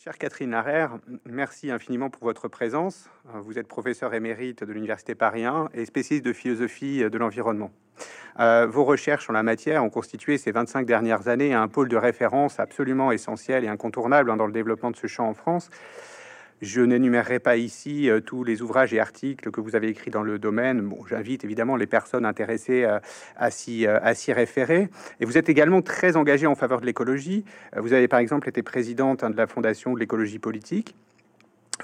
Chère Catherine Larère, merci infiniment pour votre présence. Vous êtes professeur émérite de l'Université Paris 1 et spécialiste de philosophie de l'environnement. Euh, vos recherches en la matière ont constitué ces 25 dernières années un pôle de référence absolument essentiel et incontournable hein, dans le développement de ce champ en France. Je n'énumérerai pas ici euh, tous les ouvrages et articles que vous avez écrits dans le domaine. J'invite évidemment les personnes intéressées euh, à s'y référer. Et vous êtes également très engagé en faveur de l'écologie. Vous avez par exemple été présidente hein, de la Fondation de l'écologie politique.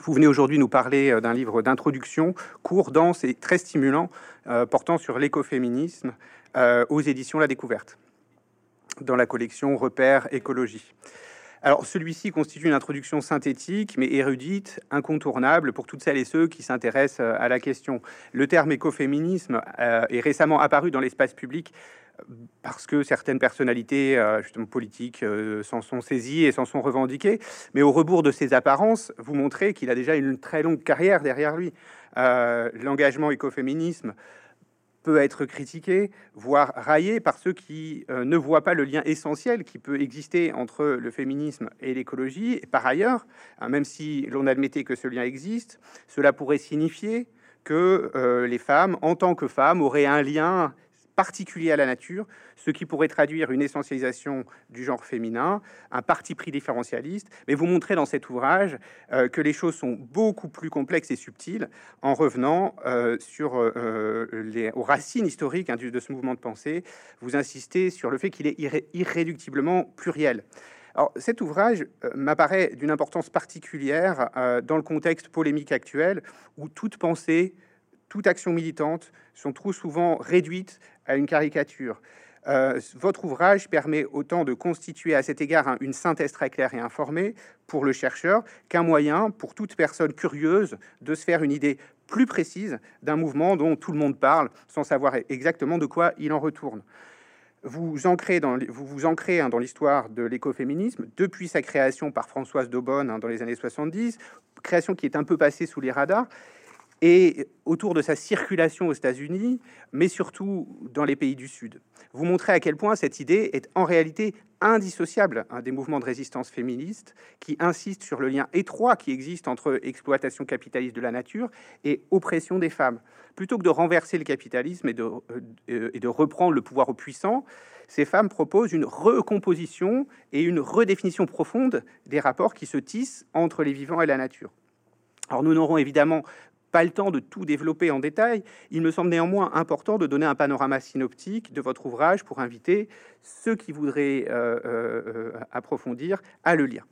Vous venez aujourd'hui nous parler d'un livre d'introduction court, dense et très stimulant portant sur l'écoféminisme euh, aux éditions La Découverte, dans la collection Repères écologie. Alors, celui-ci constitue une introduction synthétique, mais érudite, incontournable pour toutes celles et ceux qui s'intéressent euh, à la question. Le terme écoféminisme euh, est récemment apparu dans l'espace public parce que certaines personnalités justement politiques s'en sont saisies et s'en sont revendiquées. Mais au rebours de ces apparences, vous montrez qu'il a déjà une très longue carrière derrière lui. L'engagement écoféminisme peut être critiqué, voire raillé par ceux qui euh, ne voient pas le lien essentiel qui peut exister entre le féminisme et l'écologie. Et par ailleurs, hein, même si l'on admettait que ce lien existe, cela pourrait signifier que euh, les femmes, en tant que femmes, auraient un lien particulier à la nature, ce qui pourrait traduire une essentialisation du genre féminin, un parti pris différentialiste. Mais vous montrez dans cet ouvrage euh, que les choses sont beaucoup plus complexes et subtiles en revenant euh, sur euh, les aux racines historiques hein, de ce mouvement de pensée. Vous insistez sur le fait qu'il est irréductiblement pluriel. Alors, cet ouvrage m'apparaît d'une importance particulière dans le contexte polémique actuel où toute pensée toute action militante sont trop souvent réduites à une caricature. Euh, votre ouvrage permet autant de constituer à cet égard une synthèse très claire et informée pour le chercheur qu'un moyen pour toute personne curieuse de se faire une idée plus précise d'un mouvement dont tout le monde parle sans savoir exactement de quoi il en retourne. Vous, ancrez dans, vous vous ancrez hein, dans l'histoire de l'écoféminisme depuis sa création par Françoise Daubonne hein, dans les années 70, création qui est un peu passée sous les radars et autour de sa circulation aux États-Unis, mais surtout dans les pays du Sud. Vous montrez à quel point cette idée est en réalité indissociable des mouvements de résistance féministes qui insistent sur le lien étroit qui existe entre exploitation capitaliste de la nature et oppression des femmes. Plutôt que de renverser le capitalisme et de, euh, et de reprendre le pouvoir aux puissants, ces femmes proposent une recomposition et une redéfinition profonde des rapports qui se tissent entre les vivants et la nature. Alors nous n'aurons évidemment pas le temps de tout développer en détail, il me semble néanmoins important de donner un panorama synoptique de votre ouvrage pour inviter ceux qui voudraient euh, euh, approfondir à le lire.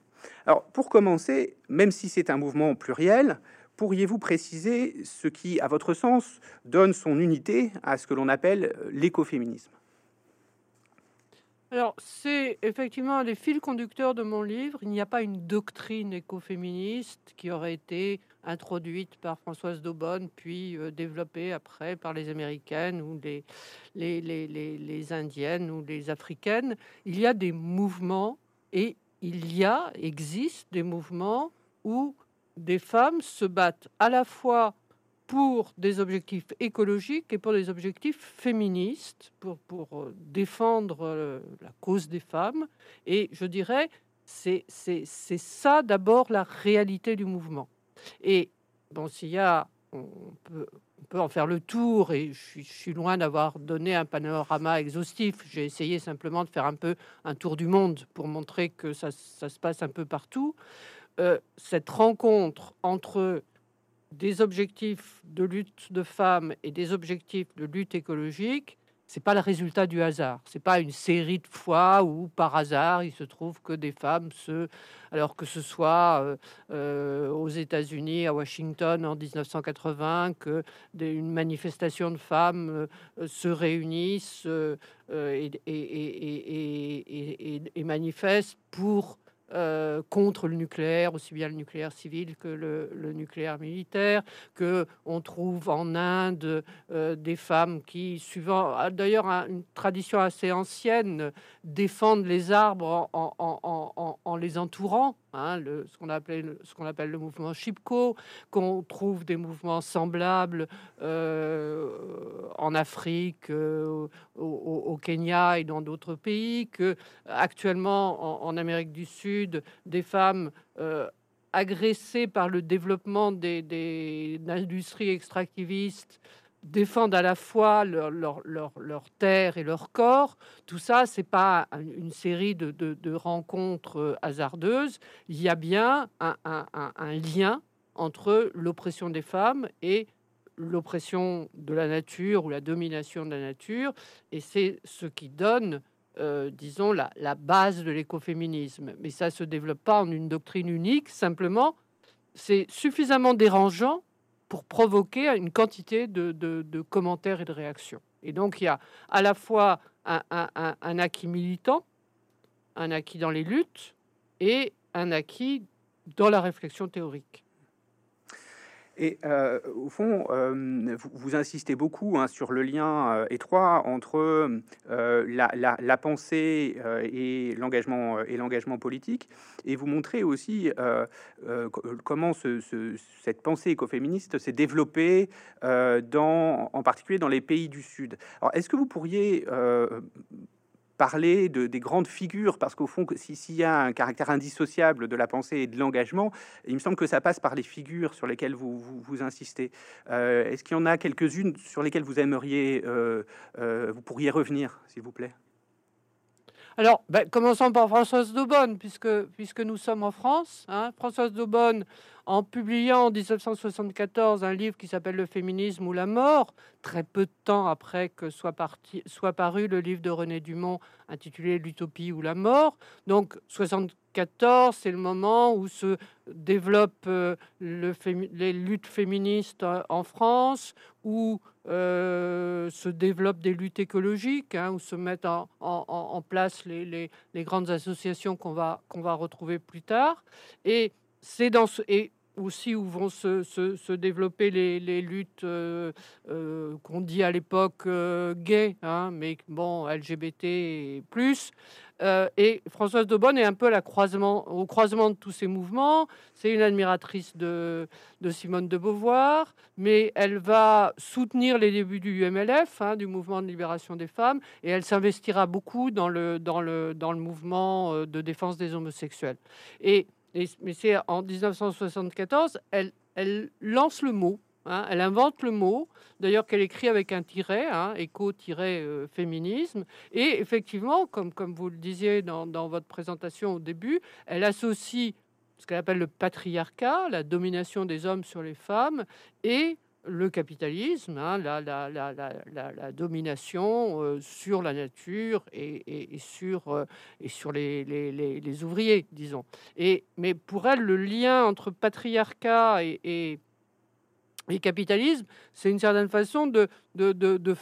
Alors, pour commencer, même si c'est un mouvement pluriel, pourriez-vous préciser ce qui, à votre sens, donne son unité à ce que l'on appelle l'écoféminisme? Alors, c'est effectivement un des fils conducteurs de mon livre. Il n'y a pas une doctrine écoféministe qui aurait été introduite par Françoise Daubonne, puis euh, développée après par les Américaines ou les, les, les, les, Indiennes ou les Africaines. Il y a des mouvements et il y a, existe des mouvements où des femmes se battent à la fois pour des objectifs écologiques et pour des objectifs féministes, pour, pour euh, défendre euh, la cause des femmes. Et je dirais, c'est ça d'abord la réalité du mouvement. Et bon, s'il y a, on peut, on peut, en faire le tour, et je suis, loin d'avoir donné un panorama exhaustif. J'ai essayé simplement de faire un peu un tour du monde pour montrer que ça, ça se passe un peu partout. Euh, cette rencontre entre des objectifs de lutte de femmes et des objectifs de lutte écologique, c'est pas le résultat du hasard. C'est pas une série de fois où par hasard il se trouve que des femmes se, alors que ce soit euh, euh, aux États-Unis, à Washington en 1980, que une manifestation de femmes euh, se réunissent et, et, et, manifestent pour euh, contre le nucléaire, aussi bien le nucléaire civil que le, nucléaire militaire, que on trouve en Inde euh, des femmes qui, suivant ah, d'ailleurs une tradition assez ancienne, défendent les arbres en, les entourant hein, le, ce qu'on appelle, ce qu'on appelle le mouvement Chipko, qu'on trouve des mouvements semblables euh, en Afrique, euh, au, Kenya et dans d'autres pays, que actuellement en, Amérique du Sud, des femmes euh, agressées par le développement des, des industries extractivistes défendent à la fois leur, leur, terre et leur corps. Tout ça, c'est pas une série de, rencontres euh, hasardeuses. Il y a bien un, lien entre l'oppression des femmes et l'oppression de la nature ou la domination de la nature. Et c'est ce qui donne, euh, disons, la, la, base de l'écoféminisme. Mais ça se développe pas en une doctrine unique. Simplement, c'est suffisamment dérangeant pour provoquer une quantité de, commentaires et de réactions. Et donc, il y a à la fois un, acquis militant, un acquis dans les luttes et un acquis dans la réflexion théorique. Et euh, au fond, euh, vous, insistez beaucoup hein, sur le lien euh, étroit entre la, pensée et l'engagement politique, et vous montrez aussi comment cette pensée écoféministe s'est développée en particulier dans les pays du Sud. Alors, est-ce que vous pourriez parler de, des grandes figures, parce qu'au fond, s'il y a un caractère indissociable de la pensée et de l'engagement, il me semble que ça passe par les figures sur lesquelles vous, vous, insistez. Euh, est-ce qu'il y en a quelques-unes sur lesquelles vous aimeriez, euh, euh, vous pourriez revenir, s'il vous plaît? Alors, ben, commençons par Françoise Daubonne, puisque, puisque nous sommes en France. Hein. Françoise Daubonne, en publiant en 1974 un livre qui s'appelle Le féminisme ou la mort, très peu de temps après que soit, parti, soit paru le livre de René Dumont intitulé L'utopie ou la mort. Donc 74, c'est le moment où se développent euh, le les luttes féministes en France, où euh, se développent des luttes écologiques, hein, où se mettent en, place les, grandes associations qu'on va, retrouver plus tard. Et c'est dans ce, aussi où vont se, se, développer les, les luttes euh, euh, qu'on dit à l'époque euh, gay, hein, mais bon, LGBT et plus. et Françoise Daubonne est un peu au croisement de tous ces mouvements. C'est une admiratrice de, de, Simone de Beauvoir, mais elle va soutenir les débuts du UMLF, hein, du mouvement de libération des femmes, et elle s'investira beaucoup dans le, dans, le, dans le mouvement de défense des homosexuels. Et mais c'est en 1974, elle, lance le mot, hein, elle invente le mot, d'ailleurs qu'elle écrit avec un tiret, hein, éco-féminisme, et effectivement, comme, vous le disiez dans votre présentation au début, elle associe ce qu'elle appelle le patriarcat, la domination des hommes sur les femmes, et le capitalisme, hein, la, domination euh, sur la nature et, sur, euh, les, ouvriers, disons. Et, mais pour elle, le lien entre patriarcat et, capitalisme, c'est une certaine façon de,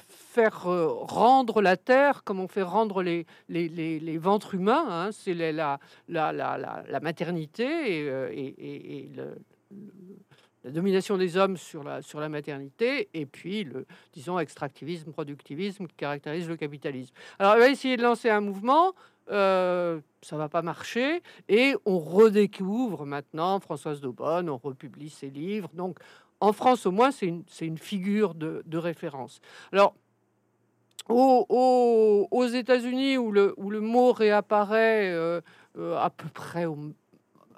faire euh, rendre la terre comme on fait rendre les, ventres humains. Hein, c'est la, maternité et le la domination des hommes sur la, sur la maternité et puis le, disons, extractivisme, productivisme qui caractérise le capitalisme. Alors, elle va essayer de lancer un mouvement, euh, ça va pas marcher, et on redécouvre maintenant Françoise Daubonne, on republie ses livres. Donc, en France, au moins, c'est une, une, figure de, de, référence. Alors, aux, aux, États-Unis, où le, où le mot réapparaît euh, euh, à peu près au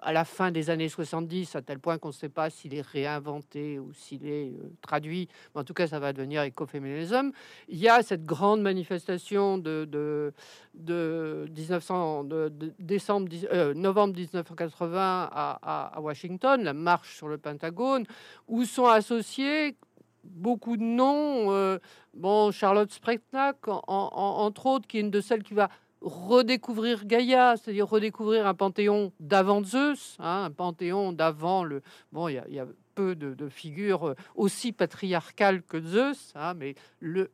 à la fin des années 70, à tel point qu'on ne sait pas s'il est réinventé ou s'il est euh, traduit. Mais en tout cas, ça va devenir écoféminisme. Il y a cette grande manifestation de, de, de 1900, de, décembre, euh, novembre 1980 à, à, Washington, la marche sur le Pentagone, où sont associés beaucoup de noms. Euh, bon, Charlotte Spretnak, entre autres, qui est une de celles qui va redécouvrir Gaïa, c'est-à-dire redécouvrir un panthéon d'avant Zeus, hein, un panthéon d'avant le. Bon, il y, a peu de, figures aussi patriarcales que Zeus, hein, mais le,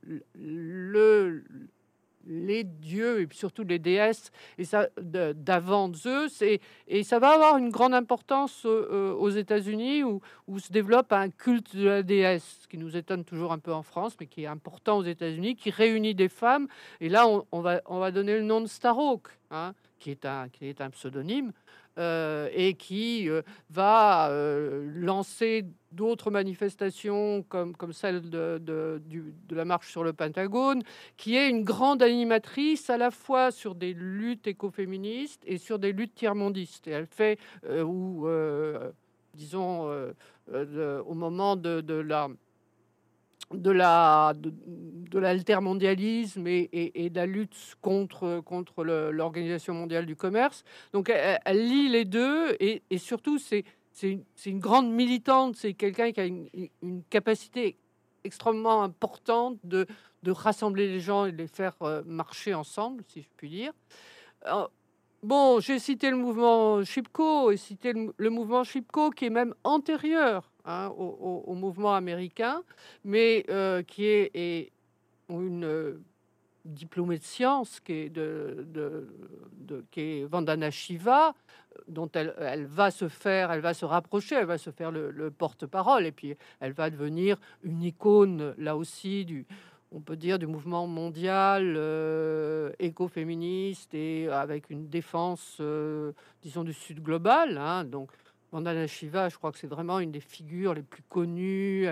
les dieux et surtout les déesses et ça d'avant Zeus et, et, ça va avoir une grande importance euh, aux États-Unis où, se développe un culte de la déesse qui nous étonne toujours un peu en France mais qui est important aux États-Unis qui réunit des femmes. Et là on, va on va donner le nom de Starhawk hein, qui est un qui est un pseudonyme et qui euh, va euh, lancer d'autres manifestations comme, comme celle de, de, la marche sur le Pentagone, qui est une grande animatrice à la fois sur des luttes écoféministes et sur des luttes tiers-mondistes. Et elle fait, ou disons, au moment de la de la de, l'altermondialisme et, et, de la lutte contre contre l'organisation mondiale du commerce. Donc elle, lit les deux et, et surtout c'est c'est une, une, grande militante, c'est quelqu'un qui a une, capacité extrêmement importante de, de rassembler les gens et de les faire euh, marcher ensemble, si je puis dire. bon, j'ai cité le mouvement Chipko et cité le, le mouvement Chipko qui est même antérieur Hein, au, mouvement américain, mais euh, qui est, une euh, diplômée de sciences, qui est, de, Vandana Shiva, dont elle, elle, va se faire, elle va se rapprocher, elle va se faire le, porte-parole, et puis elle va devenir une icône, là aussi, du, on peut dire, du mouvement mondial euh, écoféministe et avec une défense, disons, du Sud global. Hein, donc, Vandana Shiva, je crois que c'est vraiment une des figures les plus connues.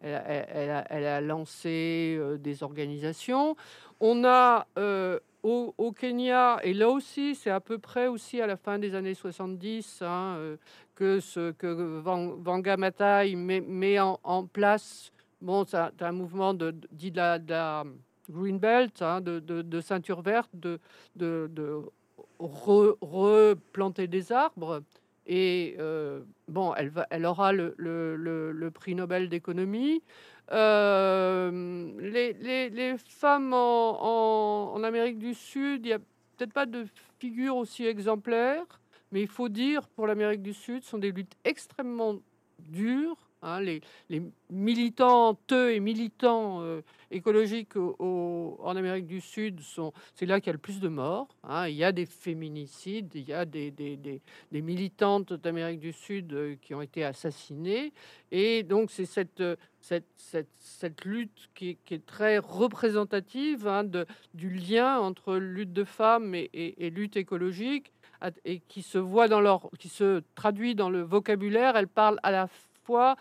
Elle a, lancé euh, des organisations. On a euh, au, Kenya, et là aussi, c'est à peu près aussi à la fin des années 70 hein, euh, que ce que Vanga Maathai met, en, place. Bon, c'est un, mouvement de, dit de la, Green Belt, hein, de, ceinture verte, de, de, replanter des arbres. Et euh, bon, elle, aura le, prix Nobel d'économie. Euh, les, femmes en, en, Amérique du Sud, il n'y a peut-être pas de figure aussi exemplaire, mais il faut dire pour l'Amérique du Sud, ce sont des luttes extrêmement dures Hein, les, les, militantes et militants euh, écologiques en Amérique du Sud, sont, c'est là qu'il y a le plus de morts. Hein. Il y a des féminicides, il y a des, des, des, militantes d'Amérique du Sud euh, qui ont été assassinées. Et donc c'est cette, cette, cette, cette lutte qui, est très représentative hein, de, du lien entre lutte de femmes et, et, et lutte écologique et qui se voit dans leur, qui se traduit dans le vocabulaire. Elle parle à la fois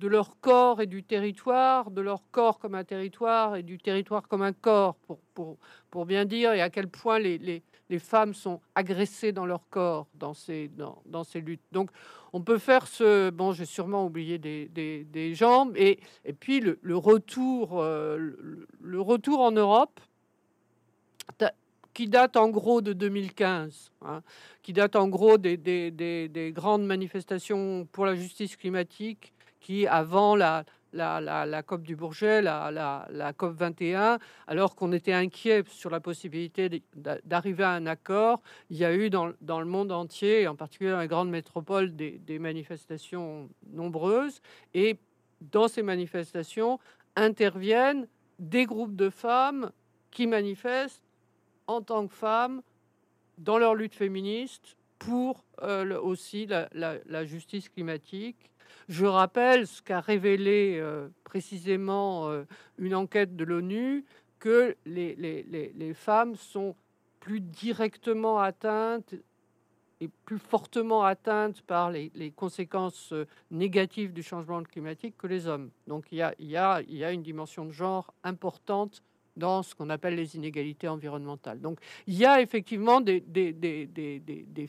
de leur corps et du territoire, de leur corps comme un territoire et du territoire comme un corps, pour, pour, pour bien dire, et à quel point les, les, les, femmes sont agressées dans leur corps dans ces, dans, dans ces luttes. Donc, on peut faire ce... Bon, j'ai sûrement oublié des, des, des jambes, et, et puis le, le retour, euh, le, retour en Europe, qui date en gros de 2015, hein, qui date en gros des, des, des, grandes manifestations pour la justice climatique avant la, COP du Bourget, la, COP 21, alors qu'on était inquiet sur la possibilité d'arriver à un accord, il y a eu dans, le monde entier, en particulier dans les grandes métropoles, des, manifestations nombreuses. Et dans ces manifestations interviennent des groupes de femmes qui manifestent en tant que femmes dans leur lutte féministe pour euh, aussi la, justice climatique je rappelle ce qu'a révélé euh, précisément euh, une enquête de l'ONU, que les, femmes sont plus directement atteintes et plus fortement atteintes par les, conséquences euh, négatives du changement climatique que les hommes. Donc il y a, il y a, il y a une dimension de genre importante dans ce qu'on appelle les inégalités environnementales. Donc il y a effectivement des,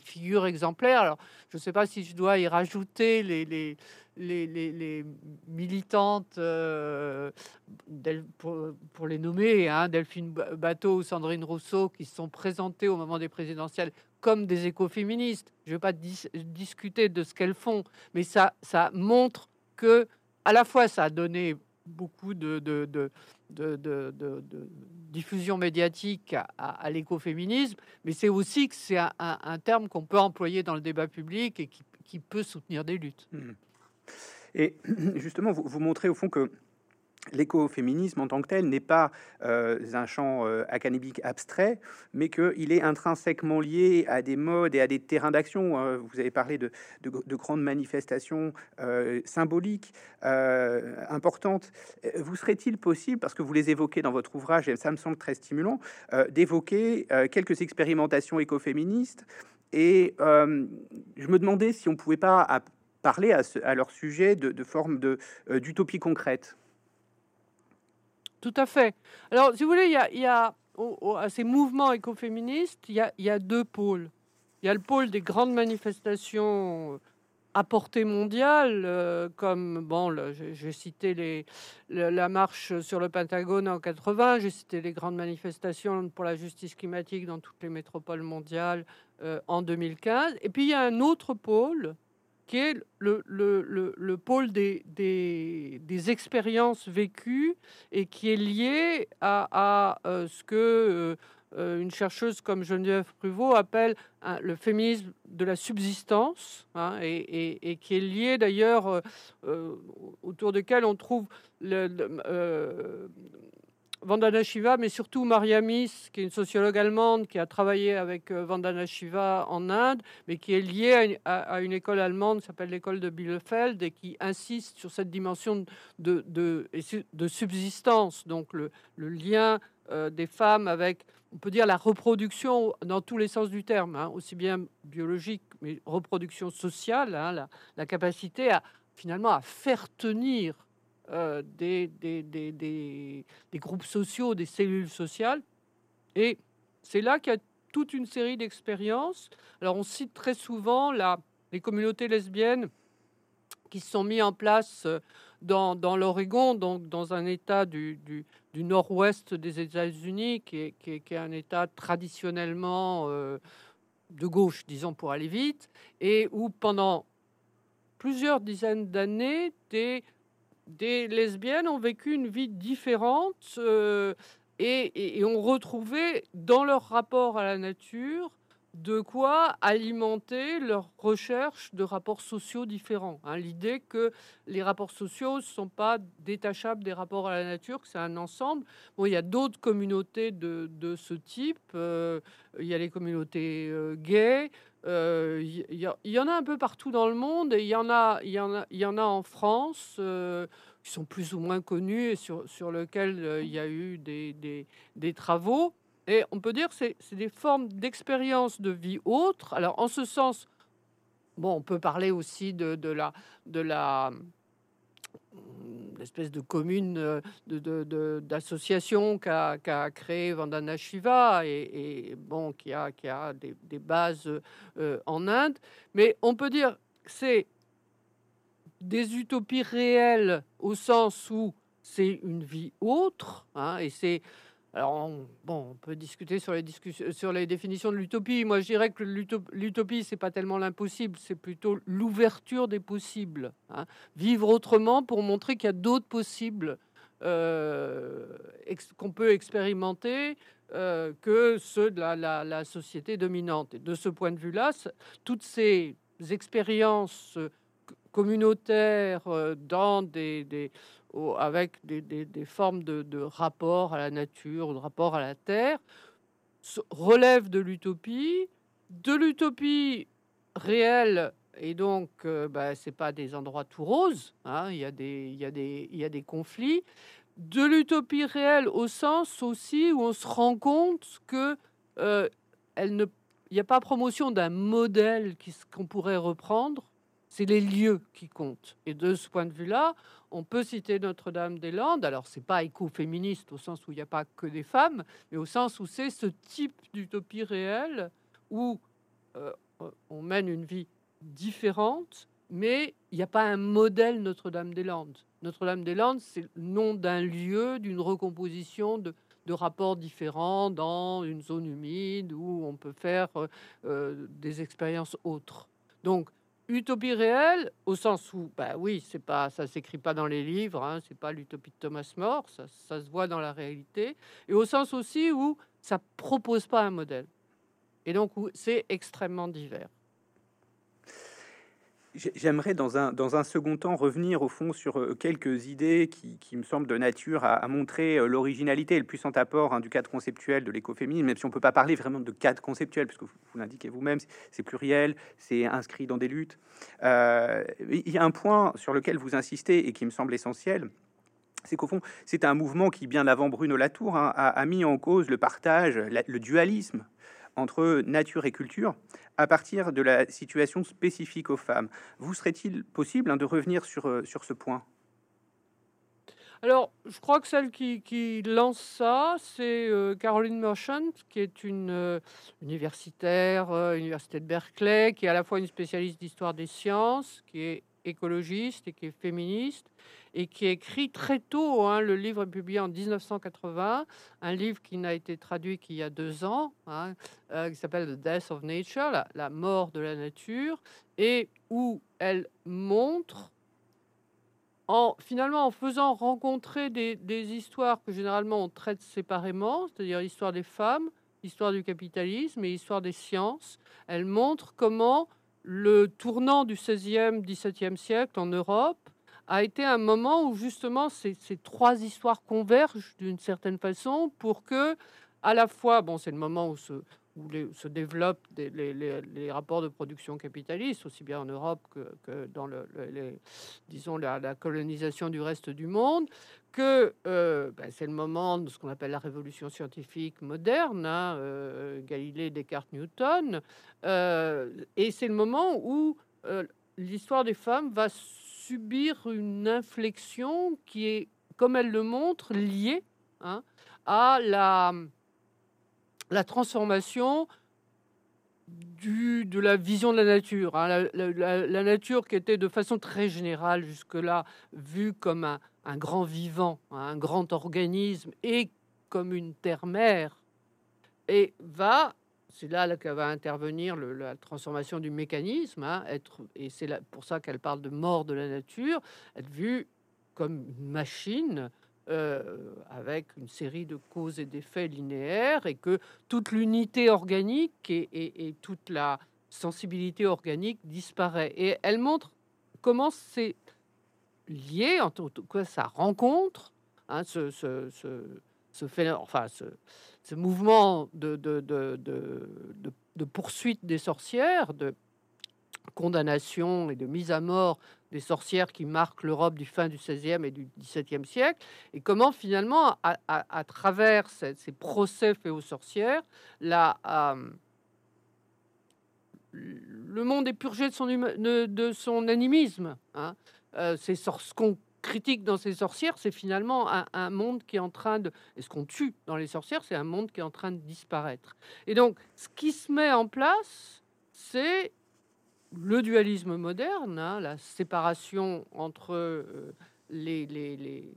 figures exemplaires. Alors je ne sais pas si je dois y rajouter les, militantes, euh, pour, pour, les nommer, hein, Delphine Bateau ou Sandrine Rousseau, qui se sont présentées au moment des présidentielles comme des écoféministes. Je ne vais pas discuter de ce qu'elles font, mais ça, ça montre que à la fois ça a donné beaucoup de, diffusion médiatique à, l'écoféminisme, mais c'est aussi que c'est un, terme qu'on peut employer dans le débat public et qui, peut soutenir des luttes. Mmh. Et justement, vous montrez au fond que l'écoféminisme en tant que tel n'est pas euh, un champ euh, académique abstrait, mais qu'il est intrinsèquement lié à des modes et à des terrains d'action. Euh, vous avez parlé de, de, grandes manifestations symboliques importantes. Vous serait-il possible, parce que vous les évoquez dans votre ouvrage, et ça me semble très stimulant, d'évoquer quelques expérimentations écoféministes Et je me demandais si on pouvait pas parler à, leur sujet de, de forme d'utopie concrète? Tout à fait. Alors, si vous voulez, il y a, à ces mouvements écoféministes, il y a, deux pôles. Il y a le pôle des grandes manifestations à portée mondiale, euh, comme bon, j'ai cité la marche sur le Pentagone en 80, j'ai cité les grandes manifestations pour la justice climatique dans toutes les métropoles mondiales euh, en 2015. Et puis il y a un autre pôle qui est le, le, le, pôle des, des, des, expériences vécues et qui est lié à, à euh, ce que euh, une chercheuse comme Geneviève Pruvot appelle le féminisme de la subsistance, hein, et, qui est lié d'ailleurs euh, euh, autour duquel on trouve le, Vandana Shiva, mais surtout Mariamis, qui est une sociologue allemande qui a travaillé avec Vandana Shiva en Inde, mais qui est liée à une, école allemande qui s'appelle l'école de Bielefeld et qui insiste sur cette dimension de, de, subsistance, donc le, le lien des femmes avec on peut dire la reproduction dans tous les sens du terme, hein, aussi bien biologique, mais reproduction sociale, hein, la, capacité à finalement à faire tenir euh, des, des, groupes sociaux, des cellules sociales. Et c'est là qu'il y a toute une série d'expériences. Alors on cite très souvent la, les communautés lesbiennes qui se sont mis en place euh, dans, dans l'Oregon, donc dans un État du, du, nord-ouest des États-Unis, qui est, qui, est, un État traditionnellement euh, de gauche, disons pour aller vite, et où pendant plusieurs dizaines d'années, des, des lesbiennes ont vécu une vie différente euh, et, ont retrouvé dans leur rapport à la nature de quoi alimenter leur recherche de rapports sociaux différents. Hein. L'idée que les rapports sociaux ne sont pas détachables des rapports à la nature, que c'est un ensemble. Bon, il y a d'autres communautés de, ce type. Euh, il y a les communautés euh, gays. Euh, il, y en a un peu partout dans le monde et il y en a, y en y en a en France qui sont plus ou moins connus et sur, sur lesquels il y a eu des, des, des travaux. Et on peut dire que c'est des formes d'expérience de vie autre. Alors, en ce sens, bon, on peut parler aussi de, de la, de la l'espèce de commune euh, d'association qu'a qu créé Vandana Shiva et, bon qui a, qui a des, bases euh, en Inde. Mais on peut dire que c'est des utopies réelles au sens où c'est une vie autre hein, et c'est alors, on, bon, on peut discuter sur les, discussions, sur les définitions de l'utopie. Moi, je dirais que l'utopie, c'est pas tellement l'impossible, c'est plutôt l'ouverture des possibles. Hein. Vivre autrement pour montrer qu'il y a d'autres possibles euh, qu'on peut expérimenter euh, que ceux de la, société dominante. Et de ce point de vue-là, toutes ces expériences communautaires euh, dans des avec des, formes de, rapport à la nature, de rapport à la terre, relève de l'utopie, de l'utopie réelle, et donc euh, bah, c'est pas des endroits tout roses, hein, il, y a des, conflits, de l'utopie réelle au sens aussi où on se rend compte que euh, n'y a pas promotion d'un modèle qu'on pourrait reprendre, c'est les lieux qui comptent. Et de ce point de vue-là, on peut citer Notre-Dame-des-Landes. Alors, c'est pas écoféministe au sens où il n'y a pas que des femmes, mais au sens où c'est ce type d'utopie réelle où euh, on mène une vie différente, mais il n'y a pas un modèle Notre-Dame-des-Landes. Notre-Dame-des-Landes, c'est le nom d'un lieu, d'une recomposition de, rapports différents dans une zone humide où on peut faire euh, euh, des expériences autres. Donc, utopie réelle au sens où bah oui c'est pas ça s'écrit pas dans les livres hein, c'est pas l'utopie de Thomas More ça, ça, se voit dans la réalité et au sens aussi où ça propose pas un modèle et donc c'est extrêmement divers J'aimerais dans un, dans un second temps revenir au fond sur euh, quelques idées qui, me semblent de nature à, montrer euh, l'originalité et le puissant apport hein, du cadre conceptuel de l'écoféminisme, même si on peut pas parler vraiment de cadre conceptuel, puisque vous, l'indiquez vous-même, c'est pluriel, c'est inscrit dans des luttes. Euh, il y a un point sur lequel vous insistez et qui me semble essentiel, c'est qu'au fond, c'est un mouvement qui, bien avant Bruno Latour, hein, a, mis en cause le partage, le dualisme entre nature et culture à partir de la situation spécifique aux femmes. Vous serait-il possible hein, de revenir sur, euh, sur ce point? Alors, je crois que celle qui, lance ça, c'est euh, Caroline Merchant, qui est une euh, universitaire, université de Berkeley, qui est à la fois une spécialiste d'histoire des sciences, qui est écologiste et qui est féministe, et qui écrit très tôt. Hein, le livre est publié en 1980, un livre qui n'a été traduit qu'il y a deux ans, hein, euh, qui s'appelle The Death of Nature, la, mort de la nature, et où elle montre, en, finalement en faisant rencontrer des, des histoires que généralement on traite séparément, c'est-à-dire l'histoire des femmes, l'histoire du capitalisme et l'histoire des sciences, elle montre comment le tournant du 16e, 17e siècle en Europe a été un moment où justement ces, trois histoires convergent d'une certaine façon pour que, à la fois, bon, c'est le moment où se, se développent les, rapports de production capitalistes, aussi bien en Europe que, dans le, disons la, colonisation du reste du monde, que euh, ben, c'est le moment de ce qu'on appelle la révolution scientifique moderne, hein, euh, Galilée, Descartes, Newton, euh, et c'est le moment où l'histoire des femmes va subir une inflexion qui est, comme elle le montre, liée hein, à la, transformation du, de la vision de la nature. Hein. La, nature qui était de façon très générale jusque-là vue comme un, un grand vivant, hein, un grand organisme et comme une terre-mère, et va c'est là que va intervenir la transformation du mécanisme, hein, être, et c'est pour ça qu'elle parle de mort de la nature, être vue comme une machine euh, avec une série de causes et d'effets linéaires, et que toute l'unité organique et, toute la sensibilité organique disparaît. Et elle montre comment c'est lié, en tout cas ça rencontre, hein, ce, fait, enfin, ce, ce mouvement de, poursuite des sorcières, de condamnation et de mise à mort des sorcières qui marquent l'Europe du fin du XVIe et du XVIIe siècle, et comment finalement, à, travers ces, procès faits aux sorcières, la, euh, le monde est purgé de son, animisme. Hein. Euh, c'est ce qu'on critique dans ces sorcières, c'est finalement un, monde qui est en train de... Et ce qu'on tue dans les sorcières, c'est un monde qui est en train de disparaître. Et donc, ce qui se met en place, c'est le dualisme moderne, hein, la séparation entre euh, les,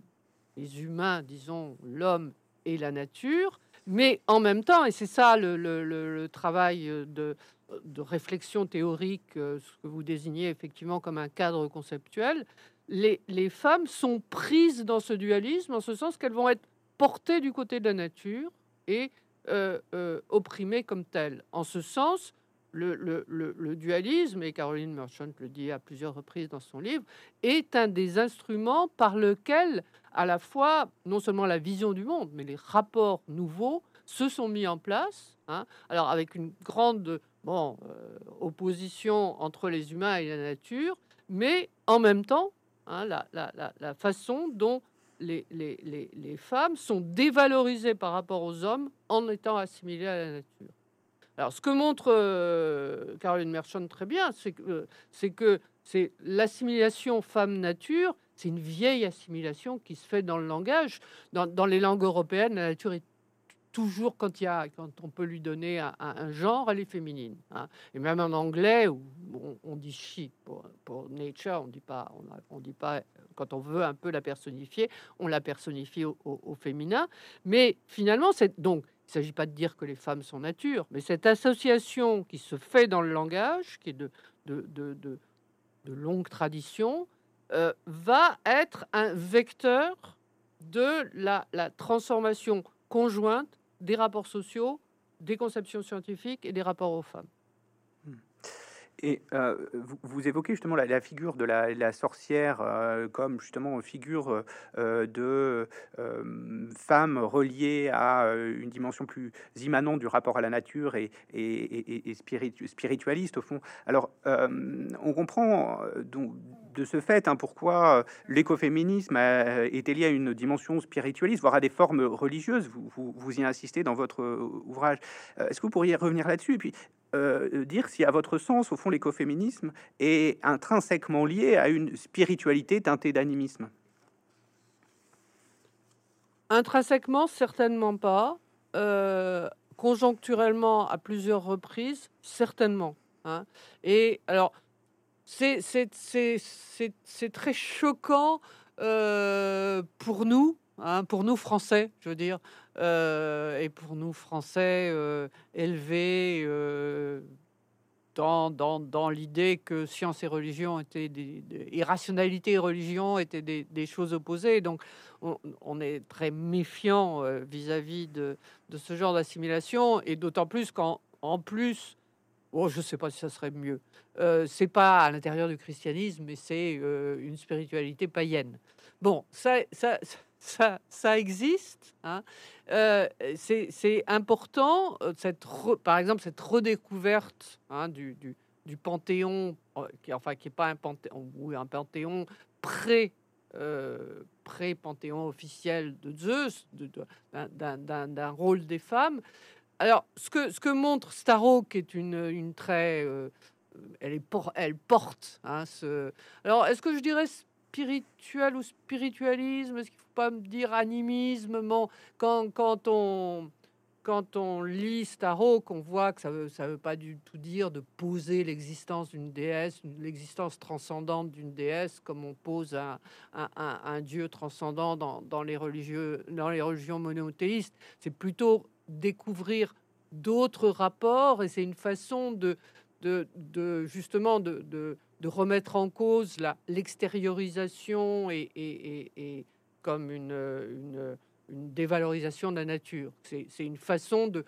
humains, disons, l'homme et la nature, mais en même temps, et c'est ça le, travail de, de réflexion théorique, euh, ce que vous désignez effectivement comme un cadre conceptuel, les, femmes sont prises dans ce dualisme, en ce sens qu'elles vont être portées du côté de la nature et euh, euh, opprimées comme telles. En ce sens, le, dualisme, et Caroline Merchant le dit à plusieurs reprises dans son livre, est un des instruments par lequel, à la fois, non seulement la vision du monde, mais les rapports nouveaux se sont mis en place. Hein. alors, avec une grande euh, opposition entre les humains et la nature, mais en même temps, Hein, la, façon dont les, femmes sont dévalorisées par rapport aux hommes en étant assimilées à la nature. Alors, ce que montre euh, Caroline Merchant très bien, c'est que c'est que c'est l'assimilation femme-nature. C'est une vieille assimilation qui se fait dans le langage. Dans, dans les langues européennes, la nature est toujours quand y a, quand on peut lui donner un, genre, elle est féminine. Hein. Et même en anglais, on, dit she pour, nature, on dit pas, on, dit pas quand on veut un peu la personnifier, on la personnifie au, féminin. Mais finalement, donc il ne s'agit pas de dire que les femmes sont nature, mais cette association qui se fait dans le langage, qui est de, longue tradition, euh, va être un vecteur de la transformation conjointe des rapports sociaux, des conceptions scientifiques et des rapports aux femmes. Et euh, vous, évoquez justement la, figure de la, sorcière euh, comme justement figure euh, de femme reliée à une dimension plus immanente du rapport à la nature et, et, spiritualiste au fond. Alors on comprend donc de ce fait, hein, pourquoi l'écoféminisme était lié à une dimension spiritualiste, voire à des formes religieuses? Vous, vous, y insistez dans votre ouvrage. Est-ce que vous pourriez revenir là-dessus? Et puis dire si, à votre sens, au fond, l'écoféminisme est intrinsèquement lié à une spiritualité teintée d'animisme? Intrinsèquement, certainement pas. conjoncturellement, à plusieurs reprises, certainement. Hein. Et alors, c'est très choquant pour nous, hein, pour nous Français, je veux dire, et pour nous Français élevés dans, l'idée que science et religion étaient des, irrationalité et religion étaient des, choses opposées. Donc, on, est très méfiant vis-à-vis de, ce genre d'assimilation, et d'autant plus qu'en en plus, oh, je ne sais pas si ça serait mieux. Euh, c'est pas à l'intérieur du christianisme, mais c'est une spiritualité païenne. Bon, ça, ça, ça, ça existe. Hein. c'est important, cette par exemple, cette redécouverte hein, du, du, du, panthéon, qui, enfin, qui n'est pas un panthéon, ou un panthéon pré pré-panthéon officiel de Zeus, d'un rôle des femmes. Alors, ce que, montre Starro, qui est une, très... Euh, elle, porte hein. Alors, est-ce que je dirais spirituel ou spiritualisme? Est-ce qu'il ne faut pas me dire animisme? Quand, quand on quand on lit Starhawk, on voit que ça ça veut pas du tout dire de poser l'existence d'une déesse, l'existence transcendante d'une déesse, comme on pose un, dieu transcendant dans les religions monothéistes. C'est plutôt découvrir d'autres rapports et c'est une façon de, de, de justement de, de, remettre en cause l'extériorisation et, et, et, comme une, une dévalorisation de la nature. C'est une façon de,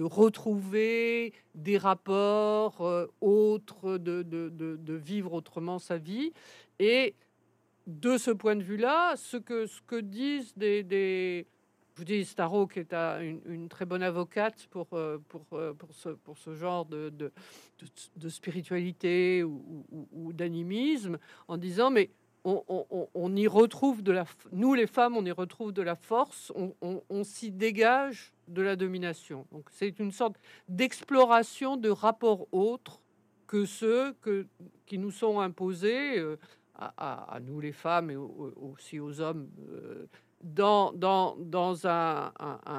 retrouver des rapports euh, autres, de, vivre autrement sa vie. Et de ce point de vue-là, ce que, ce que disent des je vous dis, Starro, qui est une, une, très bonne avocate pour, euh, pour, euh, pour, ce, pour ce genre de, de, spiritualité ou, d'animisme, en disant, mais on, y retrouve de la, nous les femmes, on y retrouve de la force, on, s'y dégage de la domination. Donc c'est une sorte d'exploration de rapports autres que ceux que, qui nous sont imposés euh, à, nous les femmes et aussi aux hommes dans, dans, dans un,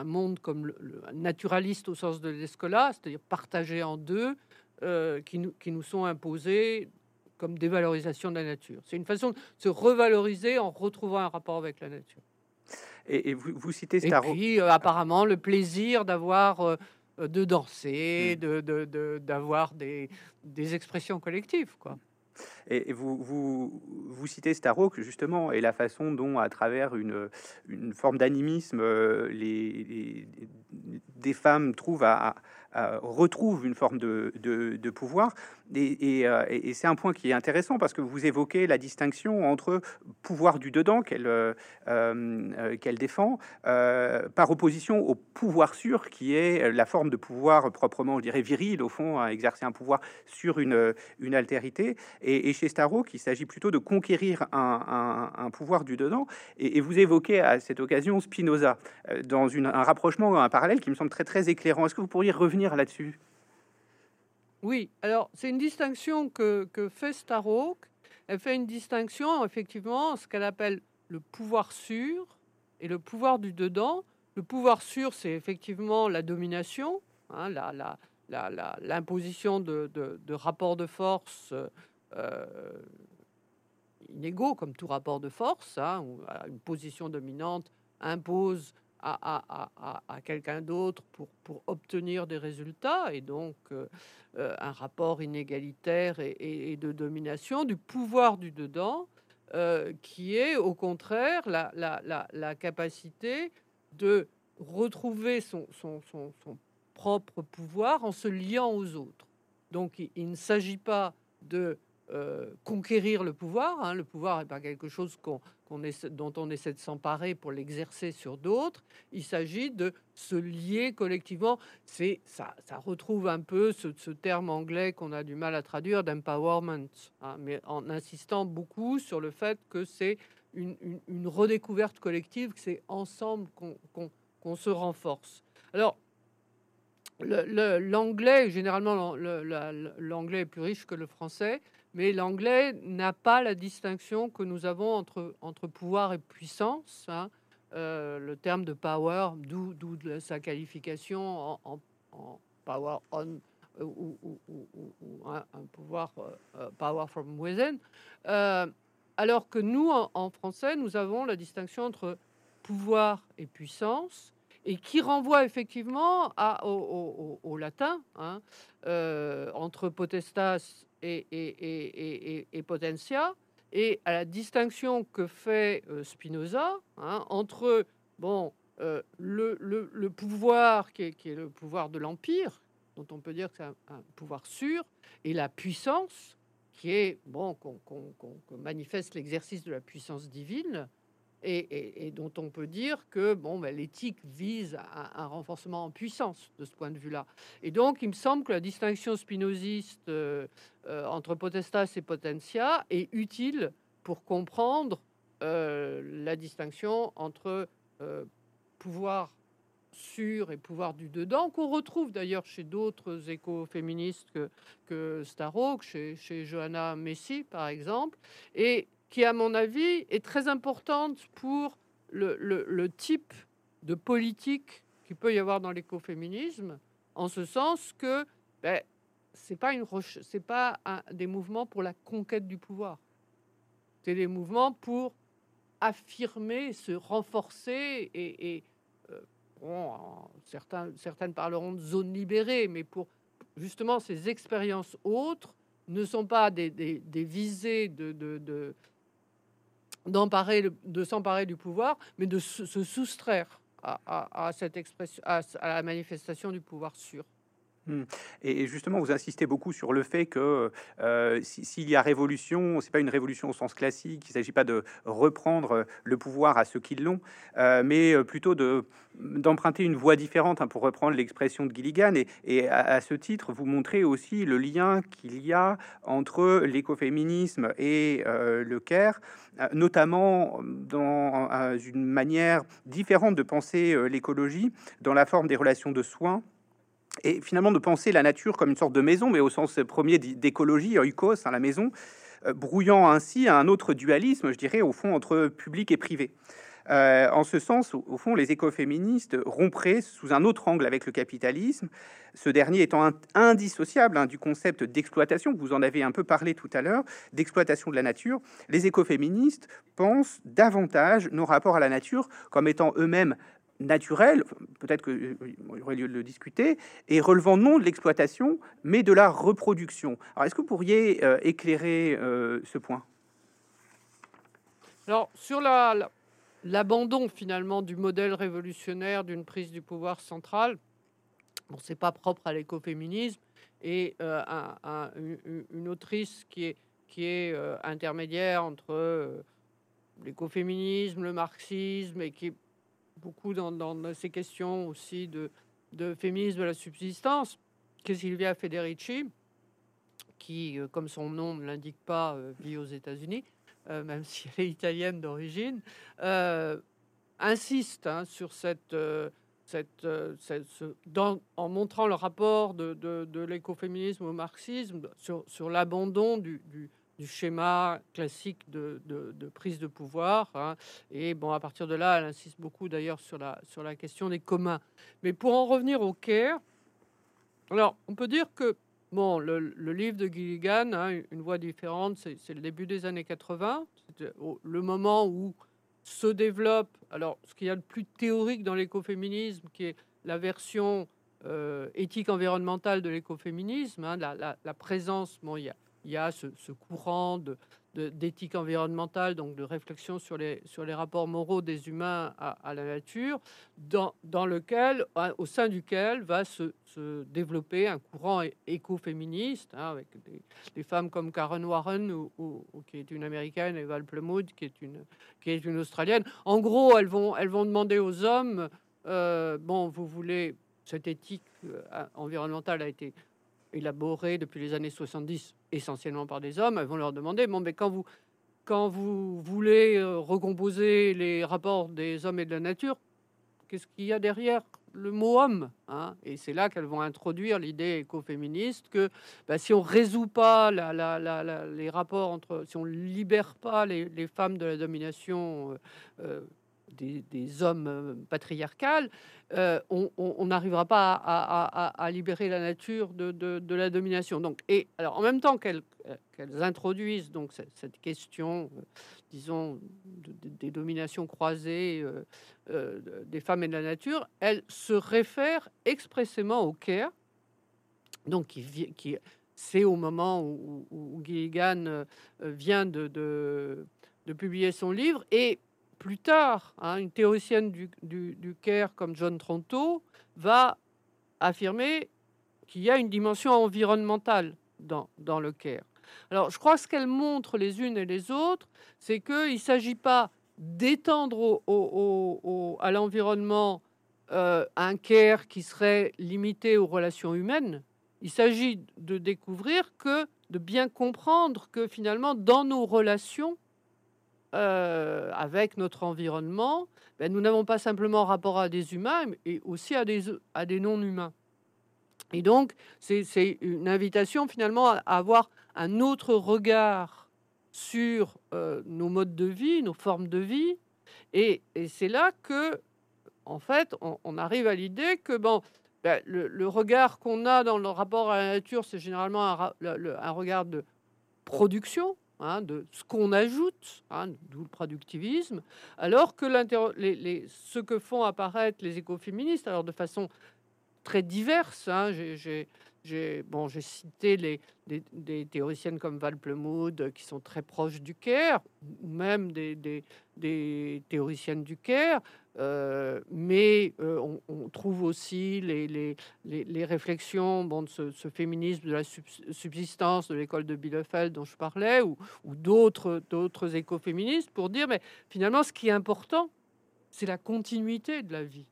monde comme le, naturaliste au sens de l'escola, c'est-à-dire partagé en deux, euh, qui, nous, qui nous sont imposés comme dévalorisation de la nature. C'est une façon de se revaloriser en retrouvant un rapport avec la nature. Et, vous, vous, citez. Et puis, euh, apparemment, le plaisir d'avoir, euh, de danser, hmm. de, d'avoir des, des expressions collectives, quoi. Et vous, vous, citez Starhawk justement et la façon dont, à travers une, une forme d'animisme, euh, les, des femmes trouvent à, retrouvent une forme de, de, pouvoir. Euh, et, c'est un point qui est intéressant parce que vous évoquez la distinction entre pouvoir du dedans qu'elle euh, euh, qu'elle défend par opposition au pouvoir sûr qui est la forme de pouvoir proprement, je dirais, viril au fond, à exercer un pouvoir sur une, une altérité. Et, chez Starro, il s'agit plutôt de conquérir un, pouvoir du dedans. Et, vous évoquez à cette occasion Spinoza dans un rapprochement, un parallèle qui me semble très très éclairant. Est-ce que vous pourriez revenir là-dessus oui, alors c'est une distinction que, fait Starhawk. Elle fait une distinction, effectivement, ce qu'elle appelle le pouvoir sûr et le pouvoir du dedans. Le pouvoir sûr, c'est effectivement la domination, hein, l'imposition de, rapports de force euh, inégaux, comme tout rapport de force, hein, où une position dominante impose à, quelqu'un d'autre pour, pour, obtenir des résultats, et donc euh, euh, un rapport inégalitaire et, de domination du pouvoir du dedans, euh, qui est au contraire la, la, la, capacité de retrouver son, son, son, son, propre pouvoir en se liant aux autres. Donc il, ne s'agit pas de euh, conquérir le pouvoir. Hein. Le pouvoir n'est pas quelque chose qu'on, dont on essaie de s'emparer pour l'exercer sur d'autres. Il s'agit de se lier collectivement. C'est ça, ça retrouve un peu ce, terme anglais qu'on a du mal à traduire d'empowerment, hein, mais en insistant beaucoup sur le fait que c'est une, redécouverte collective, que c'est ensemble qu'on se renforce. Alors, l'anglais, généralement, l'anglais est plus riche que le français mais l'anglais n'a pas la distinction que nous avons entre, entre pouvoir et puissance. Hein. Euh, le terme de power, d'où sa qualification en, power on euh, ou, un, pouvoir euh, power from within. alors que nous, en, français, nous avons la distinction entre pouvoir et puissance et qui renvoie effectivement au, latin, hein, entre potestas et, Potentia, et à la distinction que fait euh, Spinoza hein, entre bon, euh, le, pouvoir qui est, le pouvoir de l'Empire, dont on peut dire que c'est un, pouvoir sûr, et la puissance qui est bon qu'on manifeste l'exercice de la puissance divine, et, dont on peut dire que bon, ben, l'éthique vise un renforcement en puissance de ce point de vue-là. Et donc, il me semble que la distinction spinoziste euh, euh, entre potestas et potentia est utile pour comprendre euh, la distinction entre pouvoir sûr et pouvoir du dedans, qu'on retrouve d'ailleurs chez d'autres écoféministes que, que Starrock, chez, chez Johanna Messi par exemple, et qui, à mon avis, est très importante pour le, type de politique qu'il peut y avoir dans l'écoféminisme, en ce sens que ben, c'est pas pas des mouvements pour la conquête du pouvoir. C'est des mouvements pour affirmer, se renforcer et, euh, bon, certains, certaines parleront de zone libérée, mais pour justement ces expériences autres ne sont pas des, visées de, d'emparer, de s'emparer du pouvoir, mais de se, soustraire à, cette à, la manifestation du pouvoir sûr. Hmm. Et justement, vous insistez beaucoup sur le fait que euh, s'il y a révolution, c'est pas une révolution au sens classique. Il s'agit pas de reprendre le pouvoir à ceux qui l'ont, euh, mais plutôt de d'emprunter une voie différente, hein, pour reprendre l'expression de Gilligan. Et, à, ce titre, vous montrez aussi le lien qu'il y a entre l'écoféminisme et euh, le CARE, notamment dans une manière différente de penser l'écologie, dans la forme des relations de soins et finalement de penser la nature comme une sorte de maison, mais au sens premier d'écologie, oikos, hein, la maison, euh, brouillant ainsi un autre dualisme, je dirais, au fond, entre public et privé. Euh, en ce sens, au, fond, les écoféministes rompraient sous un autre angle avec le capitalisme, ce dernier étant indissociable hein, du concept d'exploitation, vous en avez un peu parlé tout à l'heure, d'exploitation de la nature. Les écoféministes pensent davantage nos rapports à la nature comme étant eux-mêmes naturel, peut-être qu'il y aurait lieu de le discuter, et relevant non de l'exploitation, mais de la reproduction. Alors, est-ce que vous pourriez euh, éclairer euh, ce point? Alors, sur l'abandon finalement du modèle révolutionnaire d'une prise du pouvoir central, bon, c'est pas propre à l'écoféminisme, et euh, une autrice qui est, qui est intermédiaire entre l'écoféminisme, le marxisme, et qui beaucoup dans, ces questions aussi de, féminisme de la subsistance, que Silvia Federici, qui, euh, comme son nom ne l'indique pas, euh, vit aux États-Unis, euh, même si elle est italienne d'origine, insiste hein, sur cette, cette, en montrant le rapport de, l'écoféminisme au marxisme, sur, l'abandon du schéma classique de, prise de pouvoir. Hein. Et bon, à partir de là, elle insiste beaucoup d'ailleurs sur la, sur la question des communs. Mais pour en revenir au CARE, alors on peut dire que bon, le, livre de Gilligan, hein, Une voix différente, c'est le début des années 80, le moment où se développe, alors ce qu'il y a de plus théorique dans l'écoféminisme, qui est la version euh, éthique environnementale de l'écoféminisme, hein, la, la, présence, bon, il y a il y a ce, courant d'éthique environnementale, donc de réflexion sur les, rapports moraux des humains à, la nature, dans, lequel, au sein duquel va se, développer un courant écoféministe, hein, avec des, femmes comme Karen Warren, qui est une américaine, et Val Plumwood, qui est une, australienne. En gros, elles vont, elles vont demander aux hommes, euh, bon, vous voulez, cette éthique euh, environnementale a été élaborée depuis les années 70 essentiellement par des hommes, elles vont leur demander, bon, mais quand vous, quand vous voulez euh, recomposer les rapports des hommes et de la nature, qu'est-ce qu'il y a derrière le mot homme hein? Et c'est là qu'elles vont introduire l'idée écoféministe que bah, si on résout pas les rapports entre, si on libère pas les, femmes de la domination euh, des, hommes euh, patriarcales, euh, on n'arrivera pas à, libérer la nature de, la domination. Donc, et alors en même temps qu'elles introduisent donc cette, question, euh, disons, des dominations croisées des femmes et de la nature, elles se réfèrent expressément au Caire, donc qui c'est au moment où, où, Gilligan vient de, de, publier son livre et plus tard, hein, une théoricienne du, du, Caire comme John Tronto va affirmer qu'il y a une dimension environnementale dans, dans le Caire. Alors, je crois que ce qu'elles montrent les unes et les autres, c'est qu'il ne s'agit pas d'étendre au, à l'environnement euh, un Caire qui serait limité aux relations humaines. Il s'agit de découvrir que, de bien comprendre que finalement, dans nos relations, euh, avec notre environnement, ben, nous n'avons pas simplement rapport à des humains, mais aussi à des, non-humains. Et donc, c'est une invitation finalement à avoir un autre regard sur euh, nos modes de vie, nos formes de vie. Et, c'est là que, en fait, on, arrive à l'idée que ben, le, regard qu'on a dans le rapport à la nature, c'est généralement un regard de production, Hein, de ce qu'on ajoute, hein, d'où le productivisme, alors que les, ce que font apparaître les écoféministes, alors de façon très diverse, hein, j'ai j'ai bon, cité des, théoriciennes comme Val Plumwood qui sont très proches du Caire, ou même des, théoriciennes du Caire, euh, mais euh, on, trouve aussi les, réflexions de ce, féminisme de la subsistance de l'école de Bielefeld dont je parlais, ou, ou d'autres écoféministes, pour dire, mais finalement, ce qui est important, c'est la continuité de la vie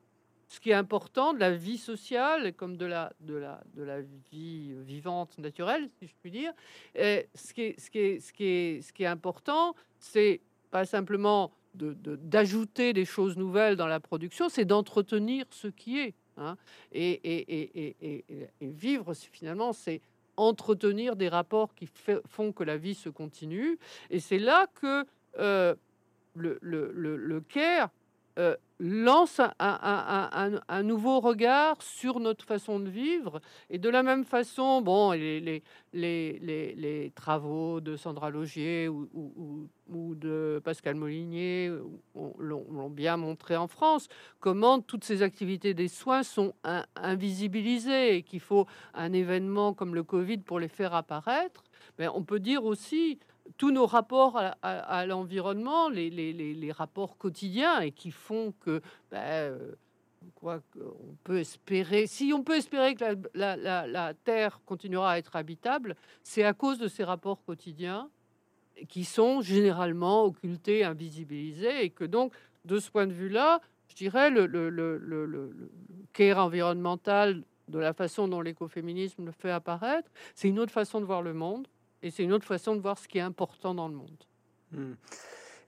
ce qui est important de la vie sociale comme de la, de la, de la vie vivante naturelle, si je puis dire. Ce, qui est, ce, qui est, ce, qui est, ce qui est important, c'est pas simplement d'ajouter de, des choses nouvelles dans la production, c'est d'entretenir ce qui est. Hein. Et, et, et, et, vivre, finalement, c'est entretenir des rapports qui font que la vie se continue. Et c'est là que euh, le, le, le, le, care euh, lance un, nouveau regard sur notre façon de vivre. Et de la même façon, bon, les, travaux de Sandra Logier ou, ou, de Pascal Molinier l'ont bien montré en France, comment toutes ces activités des soins sont invisibilisées et qu'il faut un événement comme le Covid pour les faire apparaître. Mais on peut dire aussi tous nos rapports à, l'environnement, les, rapports quotidiens et qui font que, ben, euh, quoi, on peut espérer, si on peut espérer que la, Terre continuera à être habitable, c'est à cause de ces rapports quotidiens qui sont généralement occultés, invisibilisés, et que donc, de ce point de vue-là, je dirais le, le, le, le, care environnemental de la façon dont l'écoféminisme le fait apparaître, c'est une autre façon de voir le monde et c'est une autre façon de voir ce qui est important dans le monde. Hmm.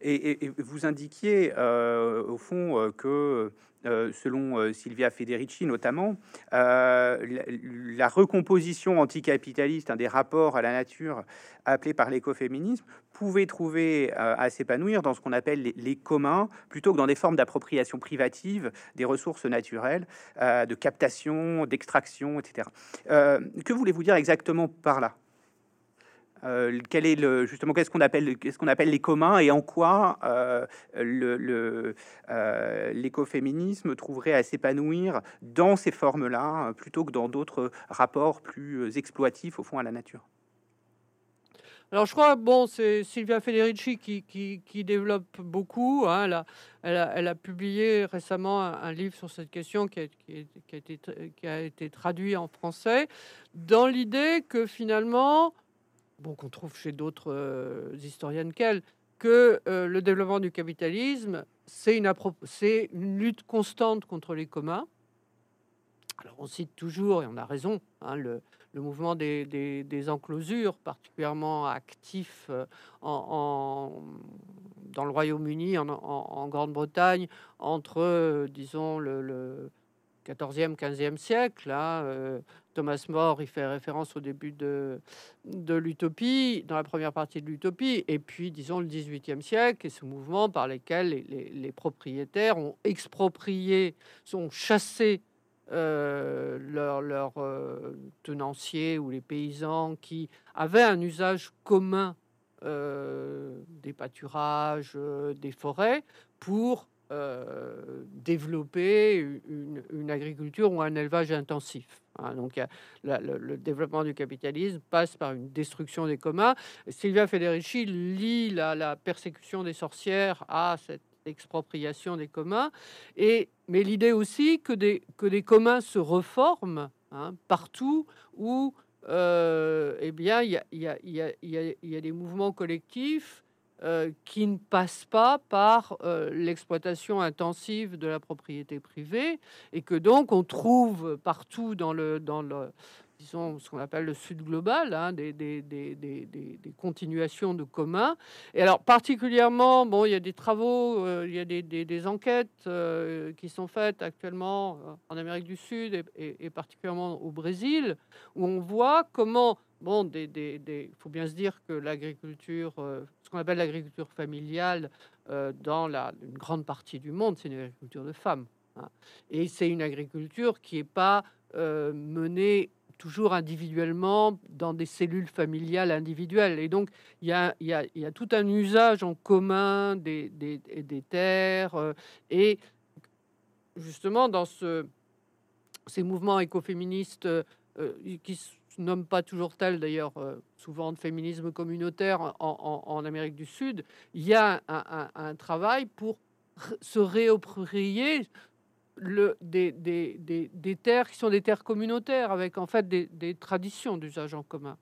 Et, vous indiquiez, euh, au fond, euh, que euh, selon Silvia Federici notamment, la, recomposition anticapitaliste des rapports à la nature appelée par l'écoféminisme pouvait trouver à s'épanouir dans ce qu'on appelle les, communs, plutôt que dans des formes d'appropriation privative des ressources naturelles, de captation, d'extraction, etc. que voulez-vous dire exactement par là? Euh, quel est justement qu'est-ce qu'on appelle qu'est-ce qu'on appelle les communs et en quoi euh, euh, l'écoféminisme trouverait à s'épanouir dans ces formes-là plutôt que dans d'autres rapports plus exploitifs au fond à la nature? Alors je crois, bon, c'est Sylvia Federici qui, qui, développe beaucoup. Hein. Elle, a, elle, a, publié récemment un, livre sur cette question qui a, été, traduit en français, dans l'idée que finalement, bon, qu'on trouve chez d'autres euh, historiennes qu'elle, que euh, le développement du capitalisme, c'est une, lutte constante contre les communs. Alors on cite toujours, et on a raison, hein, le, mouvement des, enclosures, particulièrement actif euh, en, dans le Royaume-Uni, en, Grande-Bretagne, entre, disons, le, 14e, 15e siècle. Là, euh, Thomas More, il fait référence au début de, l'utopie, dans la première partie de l'utopie, et puis, disons, le 18e siècle, et ce mouvement par lequel les, propriétaires ont exproprié, sont chassés euh, leurs leur, euh, tenanciers ou les paysans qui avaient un usage commun des pâturages, des forêts, pour développer une, agriculture ou un élevage intensif. Hein. donc, le, développement du capitalisme passe par une destruction des communs. Sylvia Federici lit la, persécution des sorcières à cette expropriation des communs, et, mais l'idée aussi que des, que des communs se reforment hein, partout où euh, eh bien, il y y, y, y a, des mouvements collectifs euh, qui ne passent pas par euh, l'exploitation intensive de la propriété privée et que donc on trouve partout dans le, disons, ce qu'on appelle le Sud global, hein, des, des, des, des, continuations de communs. Et alors, particulièrement, bon, il y a des travaux, euh, il y a des, enquêtes qui sont faites actuellement en Amérique du Sud et, particulièrement au Brésil, où on voit comment, bon, il faut bien se dire que l'agriculture, ce qu'on appelle l'agriculture familiale, dans la, une grande partie du monde, c'est une agriculture de femmes. Hein. Et c'est une agriculture qui n'est pas menée toujours individuellement dans des cellules familiales individuelles. Et donc, il y a, y a, y a tout un usage en commun des, des, des terres. Euh, et justement, dans ce, ces mouvements écoféministes euh, qui se nomment pas toujours tels d'ailleurs, euh, souvent de féminisme communautaire en, Amérique du Sud, il y a un travail pour se réapproprier le, des, des, des, des, terres qui sont des terres communautaires, avec en fait des, traditions d'usage en commun.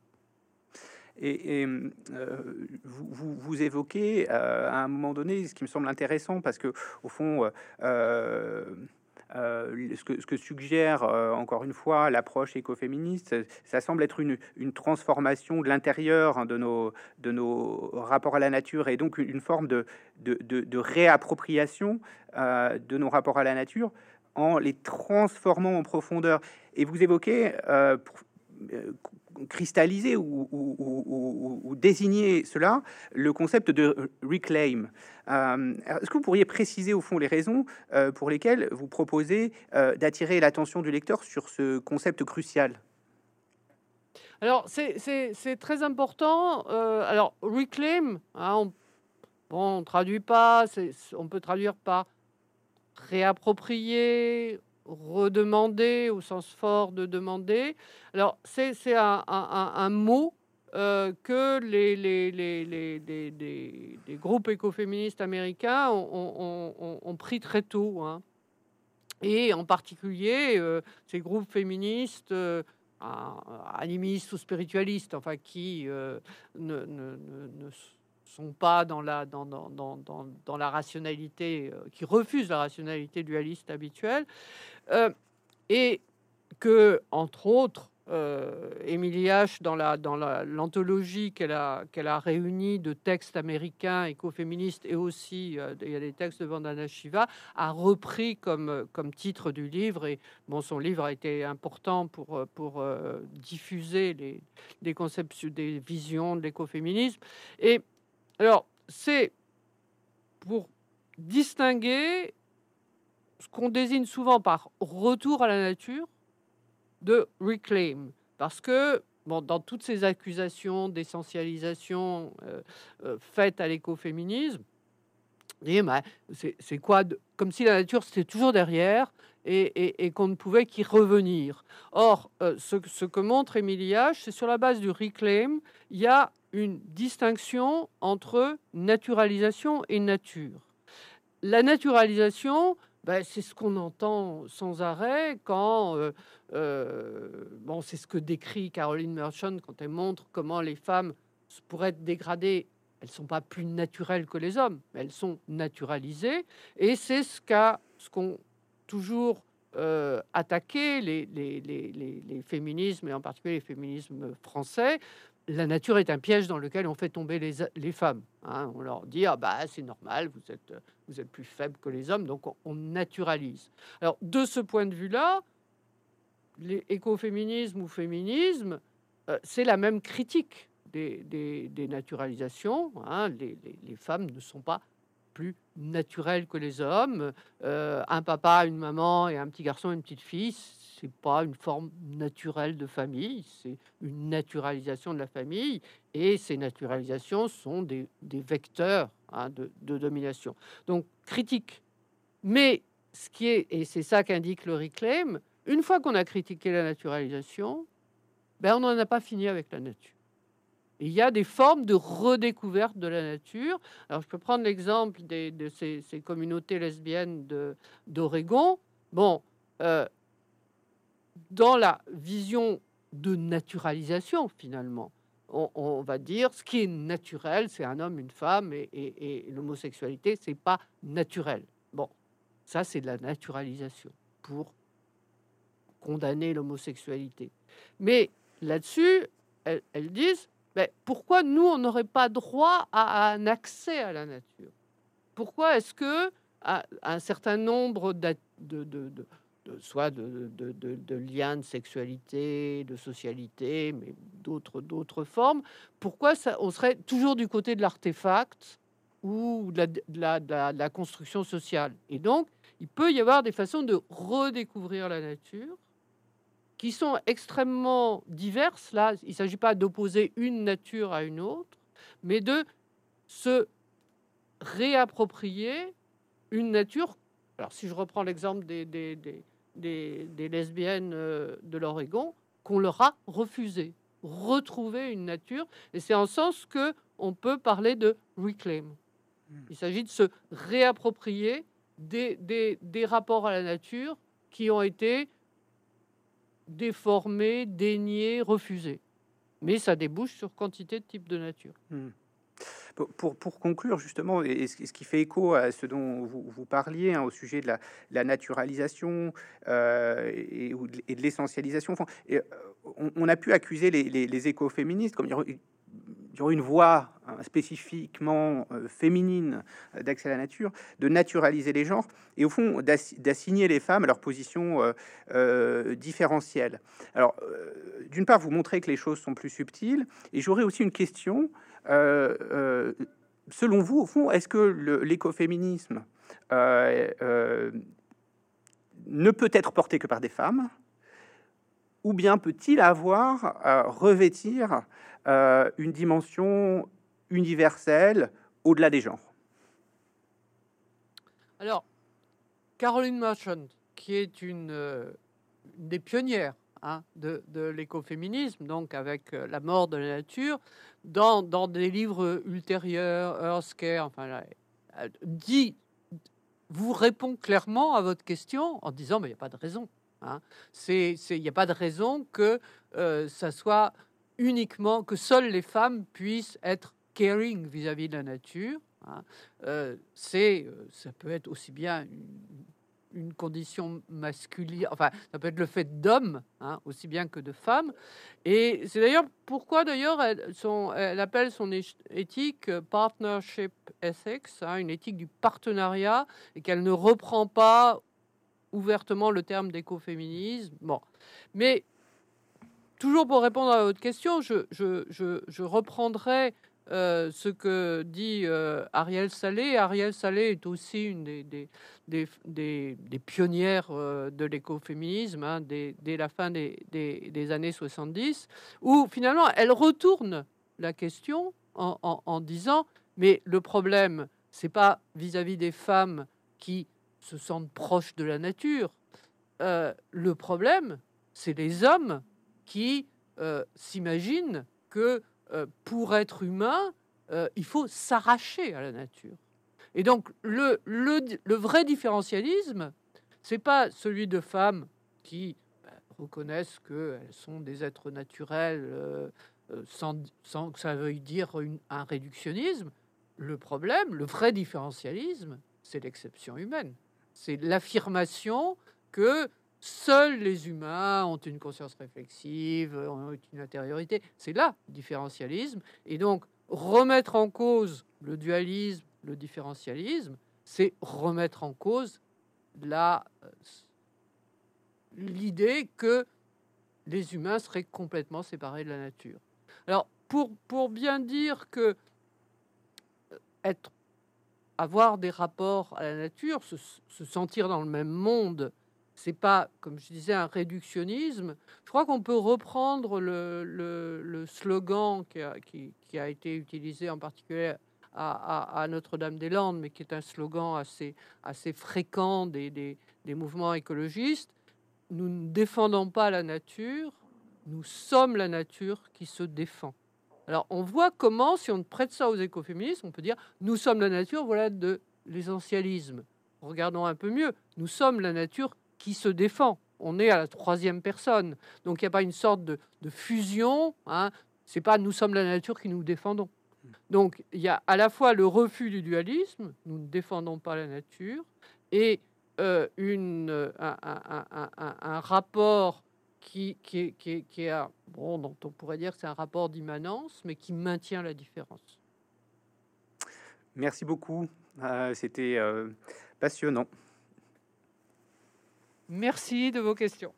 Et, euh, vous, vous, évoquez euh, à un moment donné ce qui me semble intéressant, parce que au fond, euh, ce, que, suggère encore une fois l'approche écoféministe, ça semble être une, transformation de l'intérieur hein, de, nos, de nos rapports à la nature et donc une forme de, de, réappropriation de nos rapports à la nature en les transformant en profondeur. Et vous évoquez euh, euh, cristalliser ou, désigner cela, le concept de reclaim. Euh, est-ce que vous pourriez préciser au fond les raisons pour lesquelles vous proposez d'attirer l'attention du lecteur sur ce concept crucial? Alors c'est très important. alors reclaim, hein, on, on traduit pas, on peut traduire par réapproprier, redemander au sens fort de demander. Alors, c'est un, mot euh, que les, groupes écoféministes américains ont, pris très tôt. Hein. Et en particulier, euh, ces groupes féministes, euh, animistes ou spiritualistes, enfin, qui ne, ne, sont pas dans la, dans, dans, dans, dans la rationalité, euh, qui refusent la rationalité dualiste habituelle, euh, et que, entre autres, euh, Émilie H, dans la dans l'anthologie qu'elle a qu'elle a réunie de textes américains écoféministes et aussi il y a des textes de Vandana Shiva a repris comme comme titre du livre. Et bon son livre a été important pour pour diffuser les des concepts des visions de l'écoféminisme. Et alors, c'est pour distinguer ce qu'on désigne souvent par retour à la nature de reclaim. Parce que bon, dans toutes ces accusations d'essentialisation euh, euh, faites à l'écoféminisme, bah, c'est quoi Comme si la nature c'était toujours derrière et, qu'on ne pouvait qu'y revenir. Or, euh, ce, que montre Émilie H, c'est sur la base du reclaim, il y a une distinction entre naturalisation et nature. La naturalisation, ben, c'est ce qu'on entend sans arrêt quand, euh, euh, bon, c'est ce que décrit Caroline Merchant quand elle montre comment les femmes pourraient être dégradées. Elles sont pas plus naturelles que les hommes, mais elles sont naturalisées. Et c'est ce qu'a, ce qu'ont toujours euh, attaqué les, les, les, les, féminismes, et en particulier les féminismes français, la nature est un piège dans lequel on fait tomber les, les femmes. Hein. On leur dit ah bah c'est normal, vous êtes vous êtes plus faible que les hommes, donc on, naturalise. Alors de ce point de vue-là, l'écoféminisme ou féminisme, euh, c'est la même critique des, des, naturalisations. Hein. Les, les, femmes ne sont pas plus naturelles que les hommes. Euh, un papa, une maman et un petit garçon, une petite fille, c'est pas une forme naturelle de famille, c'est une naturalisation de la famille, et ces naturalisations sont des, vecteurs hein, de, domination. Donc critique. Mais ce qui est, et c'est ça qu'indique le reclaim, une fois qu'on a critiqué la naturalisation, ben on n'en a pas fini avec la nature. il y a des formes de redécouverte de la nature. Alors, je peux prendre l'exemple de ces, communautés lesbiennes d'Oregon. Bon, euh, dans la vision de naturalisation, finalement, on, va dire ce qui est naturel, c'est un homme, une femme, et, l'homosexualité, c'est pas naturel. Bon, ça, c'est de la naturalisation pour condamner l'homosexualité. Mais là-dessus, elles, disent mais pourquoi nous, on n'aurait pas droit à, un accès à la nature? Pourquoi est-ce que un certain nombre de, soit de, liens de sexualité, de socialité, mais d'autres, formes. Pourquoi ça, on serait toujours du côté de l'artefact ou de la, construction sociale? Et donc, il peut y avoir des façons de redécouvrir la nature qui sont extrêmement diverses. Là, il ne s'agit pas d'opposer une nature à une autre, mais de se réapproprier une nature. Alors, si je reprends l'exemple des, lesbiennes euh, de l'Oregon qu'on leur a refusé, retrouver une nature. Et c'est en sens que on peut parler de reclaim. Hmm. Il s'agit de se réapproprier des, des, rapports à la nature qui ont été déformés, déniés, refusés. Mais ça débouche sur quantité de types de nature. Hmm. Pour, conclure justement, et ce qui fait écho à ce dont vous, parliez hein, au sujet de la, naturalisation euh, et, de l'essentialisation, euh, on, a pu accuser les, écoféministes comme il y aurait une voix hein, spécifiquement euh, féminine d'accès à la nature, de naturaliser les genres et au fond d'assigner les femmes à leur position différentielle. Alors, d'une part, vous montrez que les choses sont plus subtiles, et j'aurais aussi une question selon vous, au fond, est-ce que l'écoféminisme euh, ne peut être porté que par des femmes ou bien peut-il avoir à revêtir une dimension universelle au-delà des genres? Alors, Caroline Merchant, qui est une des pionnières De, l'écoféminisme, donc avec euh, la mort de la nature, dans, des livres ultérieurs, Earthcare, enfin, dit, vous répond clairement à votre question en disant, mais il n'y a pas de raison. Hein. Il n'y a pas de raison que euh, ça soit uniquement, que seules les femmes puissent être caring vis-à-vis de la nature. Hein. Euh, c'est, ça peut être aussi bien une, une condition masculine, enfin, ça peut être le fait d'homme, hein, aussi bien que de femme. Et c'est d'ailleurs pourquoi, d'ailleurs, elle, elle, appelle son éthique partnership ethics, hein, une éthique du partenariat, et qu'elle ne reprend pas ouvertement le terme d'écoféminisme. Bon, mais toujours pour répondre à votre question, je reprendrai euh, ce que dit euh, Ariel Salé. Ariel Salé est aussi une des, des, des, pionnières euh, de l'écoféminisme hein, dès, la fin des, années 70, où finalement elle retourne la question en, en, disant mais le problème, c'est pas vis-à-vis des femmes qui se sentent proches de la nature. le problème, c'est les hommes qui s'imaginent que euh, pour être humain, euh, il faut s'arracher à la nature. Et donc, le, le, le vrai différentialisme, c'est pas celui de femmes qui bah, reconnaissent qu'elles sont des êtres naturels euh, sans, que ça veuille dire un réductionnisme. Le problème, le vrai différentialisme, c'est l'exception humaine. C'est l'affirmation que Seuls les humains ont une conscience réflexive, ont une intériorité. C'est là le différentialisme. Et donc, remettre en cause le dualisme, le différentialisme, c'est remettre en cause euh, l'idée que les humains seraient complètement séparés de la nature. Alors, pour, pour bien dire que euh, être, avoir des rapports à la nature, se sentir dans le même monde, c'est pas, comme je disais, un réductionnisme. Je crois qu'on peut reprendre le, slogan qui a, été utilisé en particulier à, Notre-Dame-des-Landes, mais qui est un slogan assez, assez fréquent des, des, mouvements écologistes. Nous ne défendons pas la nature, nous sommes la nature qui se défend. Alors on voit comment, si on prête ça aux écoféministes, on peut dire nous sommes la nature, voilà de l'essentialisme. Regardons un peu mieux, nous sommes la nature qui se défend. On est à la troisième personne. Donc il n'y a pas une sorte de, fusion. Hein. C'est pas nous sommes la nature qui nous défendons. Donc il y a à la fois le refus du dualisme, nous ne défendons pas la nature, et euh, une, un, rapport qui, qui, qui, qui bon, dont on pourrait dire que c'est un rapport d'immanence, mais qui maintient la différence. Merci beaucoup. Euh, c'était euh, passionnant. Merci de vos questions.